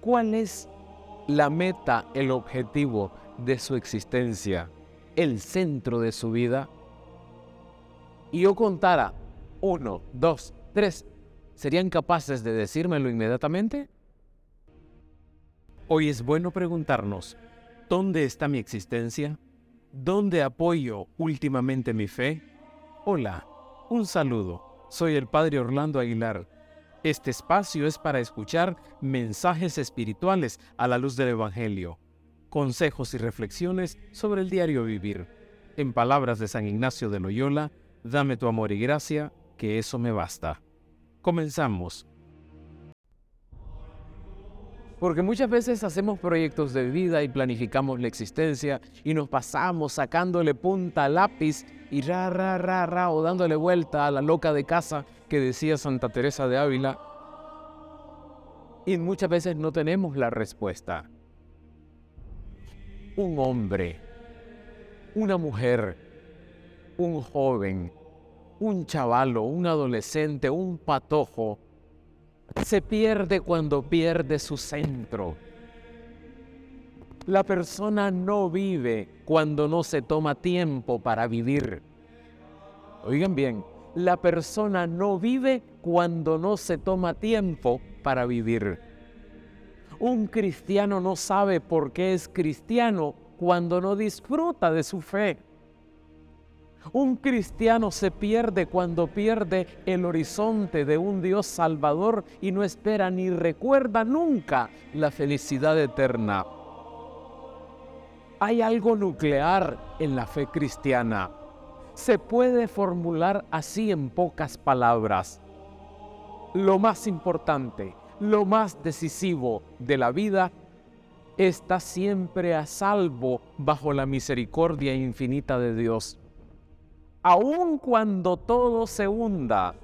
¿Cuál es la meta, el objetivo de su existencia, el centro de su vida? Y yo contara uno, dos, tres, ¿serían capaces de decírmelo inmediatamente? Hoy es bueno preguntarnos, ¿dónde está mi existencia? ¿Dónde apoyo últimamente mi fe? Hola, un saludo. Soy el Padre Orlando Aguilar. Este espacio es para escuchar mensajes espirituales a la luz del Evangelio, consejos y reflexiones sobre el diario vivir. En palabras de San Ignacio de Loyola, dame tu amor y gracia, que eso me basta. Comenzamos. Porque muchas veces hacemos proyectos de vida y planificamos la existencia y nos pasamos sacándole punta al lápiz y ra, ra, ra, ra, o dándole vuelta a la loca de casa que decía Santa Teresa de Ávila. Y muchas veces no tenemos la respuesta. Un hombre, una mujer, un joven, un chavalo, un adolescente, un patojo, se pierde cuando pierde su centro. La persona no vive cuando no se toma tiempo para vivir. Oigan bien, la persona no vive cuando no se toma tiempo para vivir. Un cristiano no sabe por qué es cristiano cuando no disfruta de su fe. Un cristiano se pierde cuando pierde el horizonte de un Dios salvador y no espera ni recuerda nunca la felicidad eterna. Hay algo nuclear en la fe cristiana. Se puede formular así en pocas palabras. Lo más importante, lo más decisivo de la vida está siempre a salvo bajo la misericordia infinita de Dios aun cuando todo se hunda,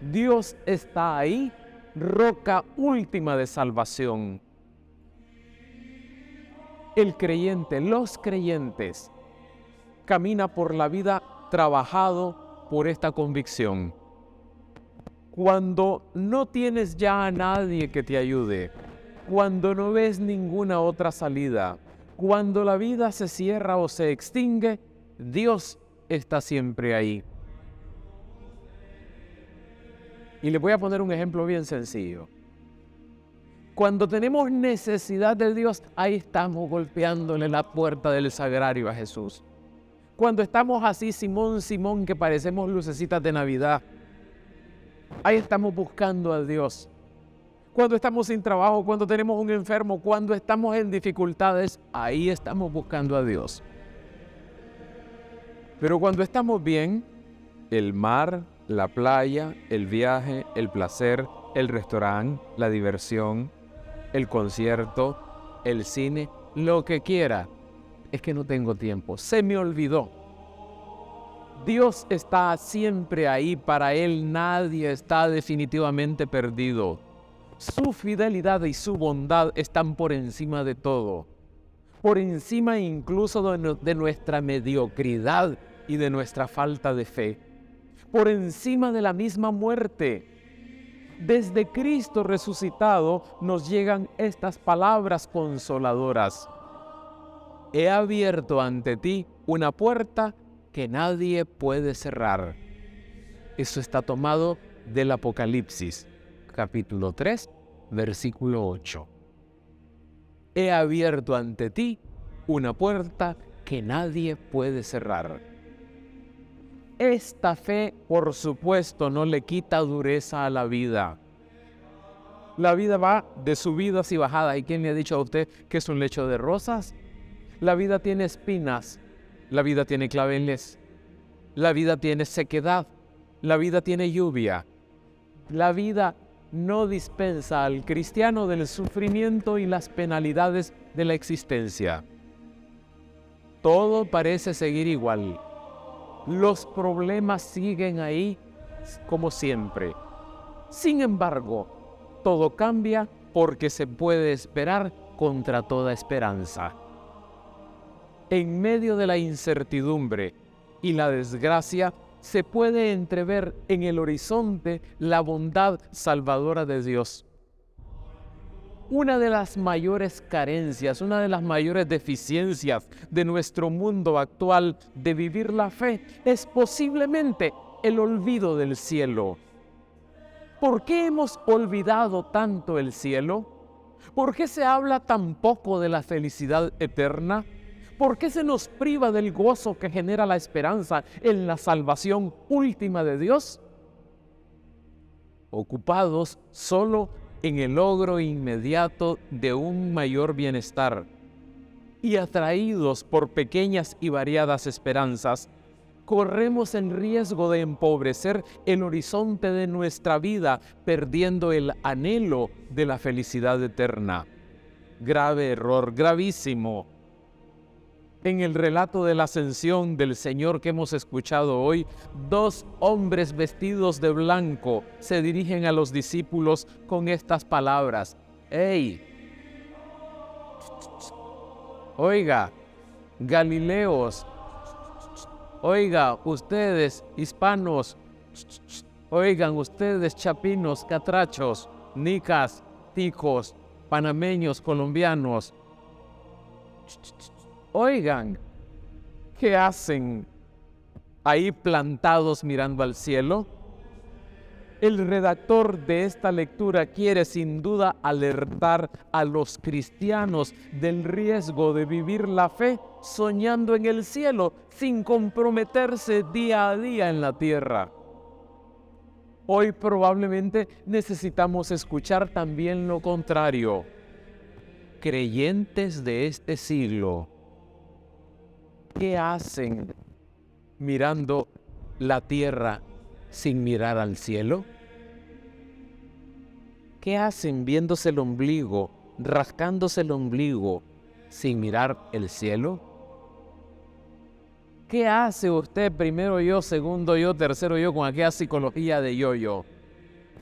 Dios está ahí, roca última de salvación. El creyente, los creyentes, camina por la vida trabajado por esta convicción. Cuando no tienes ya a nadie que te ayude, cuando no ves ninguna otra salida, cuando la vida se cierra o se extingue, Dios está siempre ahí. Y le voy a poner un ejemplo bien sencillo. Cuando tenemos necesidad de Dios, ahí estamos golpeándole la puerta del sagrario a Jesús. Cuando estamos así, Simón, Simón, que parecemos lucecitas de Navidad, ahí estamos buscando a Dios. Cuando estamos sin trabajo, cuando tenemos un enfermo, cuando estamos en dificultades, ahí estamos buscando a Dios. Pero cuando estamos bien, el mar, la playa, el viaje, el placer, el restaurante, la diversión, el concierto, el cine, lo que quiera, es que no tengo tiempo, se me olvidó. Dios está siempre ahí, para Él nadie está definitivamente perdido. Su fidelidad y su bondad están por encima de todo por encima incluso de, nuestra mediocridad y de nuestra falta de fe, por encima de la misma muerte. Desde Cristo resucitado nos llegan estas palabras consoladoras. He abierto ante ti una puerta que nadie puede cerrar. Eso está tomado del Apocalipsis, capítulo 3, versículo 8 he abierto ante ti una puerta que nadie puede cerrar. Esta fe, por supuesto, no le quita dureza a la vida. La vida va de subidas y bajadas. ¿Y quién le ha dicho a usted que es un lecho de rosas? La vida tiene espinas, la vida tiene claveles, la vida tiene sequedad, la vida tiene lluvia, la vida no dispensa al cristiano del sufrimiento y las penalidades de la existencia. Todo parece seguir igual. Los problemas siguen ahí como siempre. Sin embargo, todo cambia porque se puede esperar contra toda esperanza. En medio de la incertidumbre y la desgracia, se puede entrever en el horizonte la bondad salvadora de Dios. Una de las mayores carencias, una de las mayores deficiencias de nuestro mundo actual de vivir la fe es posiblemente el olvido del cielo. ¿Por qué hemos olvidado tanto el cielo? ¿Por qué se habla tan poco de la felicidad eterna? ¿Por qué se nos priva del gozo que genera la esperanza en la salvación última de Dios? Ocupados solo en el logro inmediato de un mayor bienestar y atraídos por pequeñas y variadas esperanzas, corremos en riesgo de empobrecer el horizonte de nuestra vida, perdiendo el anhelo de la felicidad eterna. Grave error, gravísimo. En el relato de la ascensión del Señor que hemos escuchado hoy, dos hombres vestidos de blanco se dirigen a los discípulos con estas palabras. ¡Ey! Oiga, Galileos, oiga, ustedes hispanos, oigan ustedes chapinos, catrachos, nicas, ticos, panameños, colombianos, Oigan, ¿qué hacen ahí plantados mirando al cielo? El redactor de esta lectura quiere sin duda alertar a los cristianos del riesgo de vivir la fe soñando en el cielo sin comprometerse día a día en la tierra. Hoy probablemente necesitamos escuchar también lo contrario. Creyentes de este siglo ¿Qué hacen mirando la tierra sin mirar al cielo? ¿Qué hacen viéndose el ombligo, rascándose el ombligo sin mirar el cielo? ¿Qué hace usted primero yo, segundo yo, tercero yo con aquella psicología de yo-yo?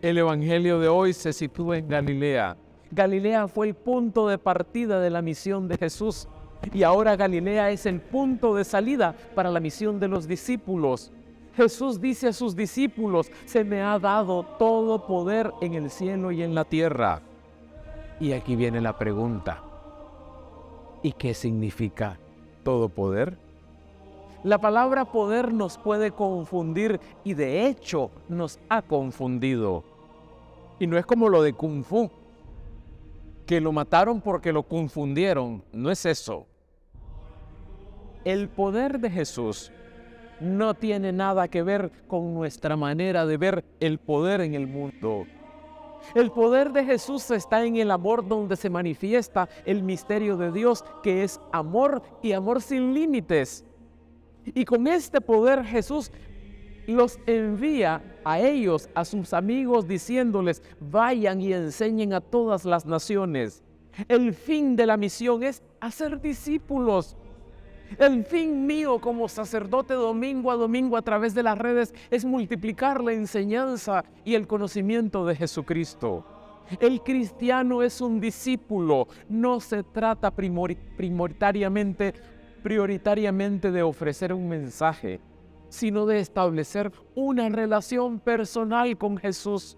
El Evangelio de hoy se sitúa en Galilea. Galilea fue el punto de partida de la misión de Jesús. Y ahora Galilea es el punto de salida para la misión de los discípulos. Jesús dice a sus discípulos, se me ha dado todo poder en el cielo y en la tierra. Y aquí viene la pregunta, ¿y qué significa todo poder? La palabra poder nos puede confundir y de hecho nos ha confundido. Y no es como lo de Kung Fu, que lo mataron porque lo confundieron. No es eso. El poder de Jesús no tiene nada que ver con nuestra manera de ver el poder en el mundo. El poder de Jesús está en el amor donde se manifiesta el misterio de Dios, que es amor y amor sin límites. Y con este poder Jesús los envía a ellos, a sus amigos, diciéndoles, vayan y enseñen a todas las naciones. El fin de la misión es hacer discípulos. El fin mío como sacerdote domingo a domingo a través de las redes es multiplicar la enseñanza y el conocimiento de Jesucristo. El cristiano es un discípulo, no se trata prioritariamente, de ofrecer un mensaje sino de establecer una relación personal con Jesús.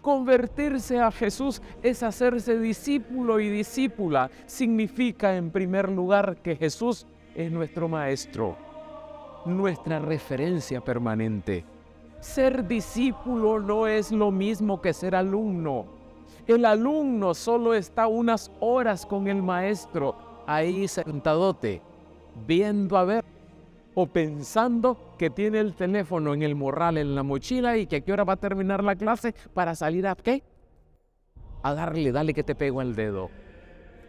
Convertirse a Jesús es hacerse discípulo y discípula. Significa en primer lugar que Jesús es nuestro Maestro, nuestra referencia permanente. Ser discípulo no es lo mismo que ser alumno. El alumno solo está unas horas con el Maestro, ahí sentadote, viendo a ver o pensando que tiene el teléfono en el morral, en la mochila y que a qué hora va a terminar la clase para salir a qué? A darle, dale que te pego el dedo.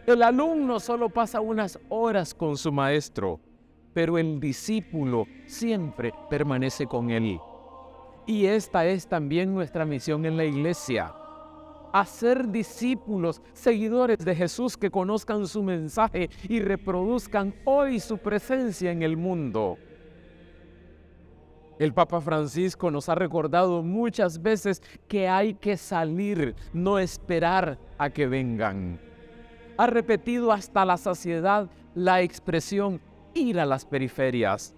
El alumno solo pasa unas horas con su maestro, pero el discípulo siempre permanece con él. Y esta es también nuestra misión en la iglesia hacer discípulos, seguidores de Jesús que conozcan su mensaje y reproduzcan hoy su presencia en el mundo. El Papa Francisco nos ha recordado muchas veces que hay que salir, no esperar a que vengan. Ha repetido hasta la saciedad la expresión ir a las periferias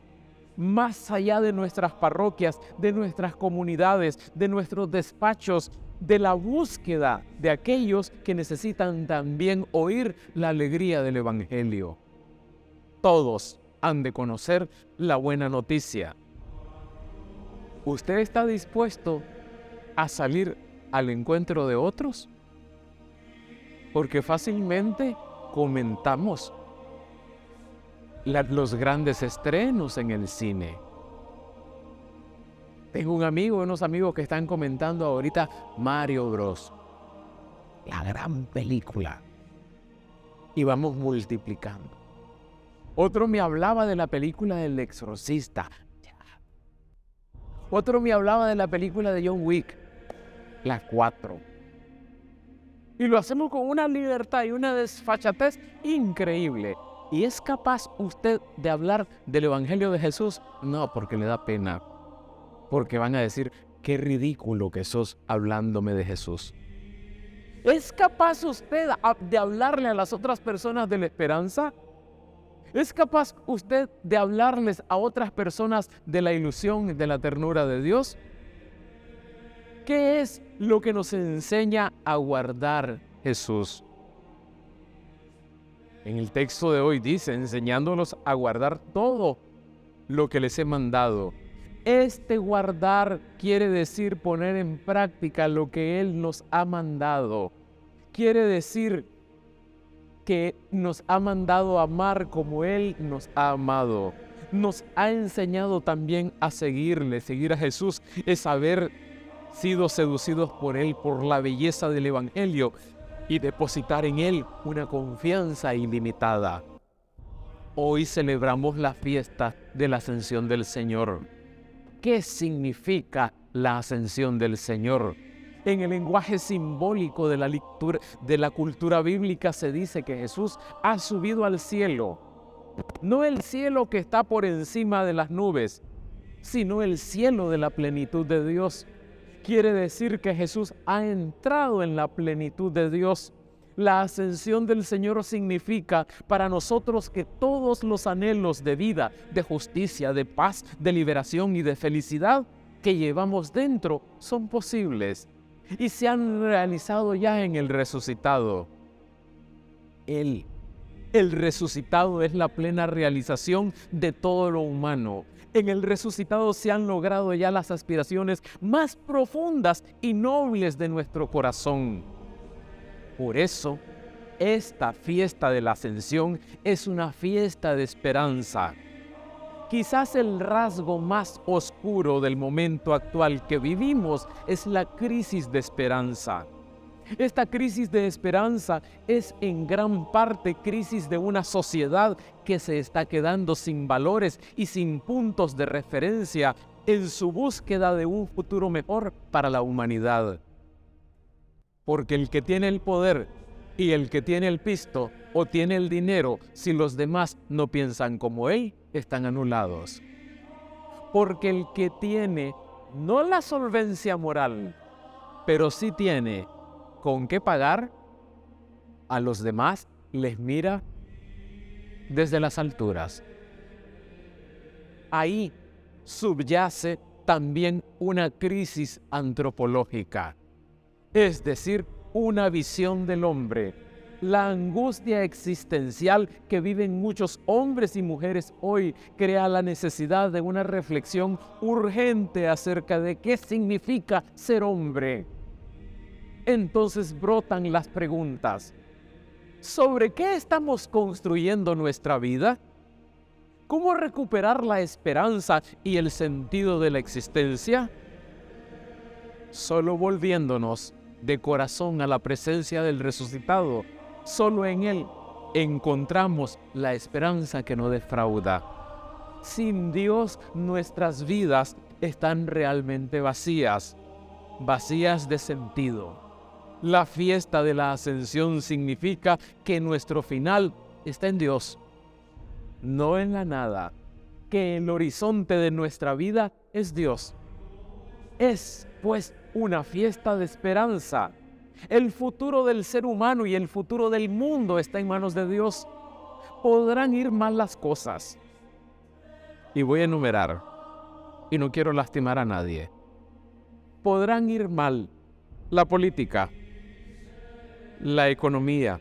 más allá de nuestras parroquias, de nuestras comunidades, de nuestros despachos, de la búsqueda de aquellos que necesitan también oír la alegría del Evangelio. Todos han de conocer la buena noticia. ¿Usted está dispuesto a salir al encuentro de otros? Porque fácilmente comentamos los grandes estrenos en el cine. Tengo un amigo, unos amigos que están comentando ahorita Mario Bros. La gran película. Y vamos multiplicando. Otro me hablaba de la película del exorcista. Otro me hablaba de la película de John Wick. La 4. Y lo hacemos con una libertad y una desfachatez increíble. ¿Y es capaz usted de hablar del Evangelio de Jesús? No, porque le da pena. Porque van a decir, qué ridículo que sos hablándome de Jesús. ¿Es capaz usted de hablarle a las otras personas de la esperanza? ¿Es capaz usted de hablarles a otras personas de la ilusión, de la ternura de Dios? ¿Qué es lo que nos enseña a guardar Jesús? En el texto de hoy dice, enseñándonos a guardar todo lo que les he mandado. Este guardar quiere decir poner en práctica lo que Él nos ha mandado. Quiere decir que nos ha mandado amar como Él nos ha amado. Nos ha enseñado también a seguirle. Seguir a Jesús es haber sido seducidos por Él, por la belleza del Evangelio y depositar en Él una confianza ilimitada. Hoy celebramos la fiesta de la ascensión del Señor. ¿Qué significa la ascensión del Señor? En el lenguaje simbólico de la, lectura, de la cultura bíblica se dice que Jesús ha subido al cielo. No el cielo que está por encima de las nubes, sino el cielo de la plenitud de Dios. Quiere decir que Jesús ha entrado en la plenitud de Dios. La ascensión del Señor significa para nosotros que todos los anhelos de vida, de justicia, de paz, de liberación y de felicidad que llevamos dentro son posibles y se han realizado ya en el resucitado. Él, el resucitado es la plena realización de todo lo humano. En el resucitado se han logrado ya las aspiraciones más profundas y nobles de nuestro corazón. Por eso, esta fiesta de la ascensión es una fiesta de esperanza Quizás el rasgo más oscuro del momento actual que vivimos es la crisis de esperanza. Esta crisis de esperanza es en gran parte crisis de una sociedad que se está quedando sin valores y sin puntos de referencia en su búsqueda de un futuro mejor para la humanidad. Porque el que tiene el poder y el que tiene el pisto o tiene el dinero, si los demás no piensan como él, están anulados. Porque el que tiene no la solvencia moral, pero sí tiene con qué pagar, a los demás les mira desde las alturas. Ahí subyace también una crisis antropológica, es decir, una visión del hombre la angustia existencial que viven muchos hombres y mujeres hoy crea la necesidad de una reflexión urgente acerca de qué significa ser hombre. Entonces brotan las preguntas. ¿Sobre qué estamos construyendo nuestra vida? ¿Cómo recuperar la esperanza y el sentido de la existencia? Solo volviéndonos de corazón a la presencia del resucitado Solo en Él encontramos la esperanza que no defrauda. Sin Dios nuestras vidas están realmente vacías, vacías de sentido. La fiesta de la ascensión significa que nuestro final está en Dios, no en la nada, que el horizonte de nuestra vida es Dios. Es pues una fiesta de esperanza el futuro del ser humano y el futuro del mundo está en manos de Dios. Podrán ir mal las cosas. Y voy a enumerar. Y no quiero lastimar a nadie. Podrán ir mal la política, la economía,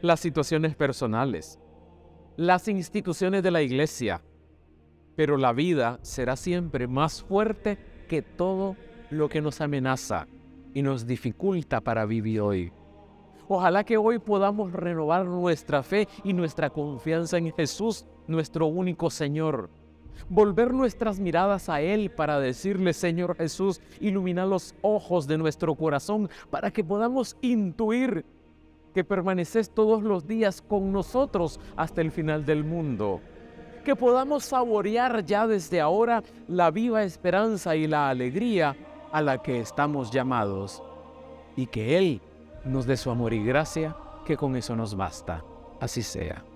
las situaciones personales, las instituciones de la iglesia, pero la vida será siempre más fuerte que todo lo que nos amenaza y nos dificulta para vivir hoy. Ojalá que hoy podamos renovar nuestra fe y nuestra confianza en Jesús, nuestro único Señor. Volver nuestras miradas a Él para decirle, Señor Jesús, ilumina los ojos de nuestro corazón para que podamos intuir que permaneces todos los días con nosotros hasta el final del mundo. Que podamos saborear ya desde ahora la viva esperanza y la alegría a la que estamos llamados. Y que Él nos dé su amor y gracia, que con eso nos basta. Así sea.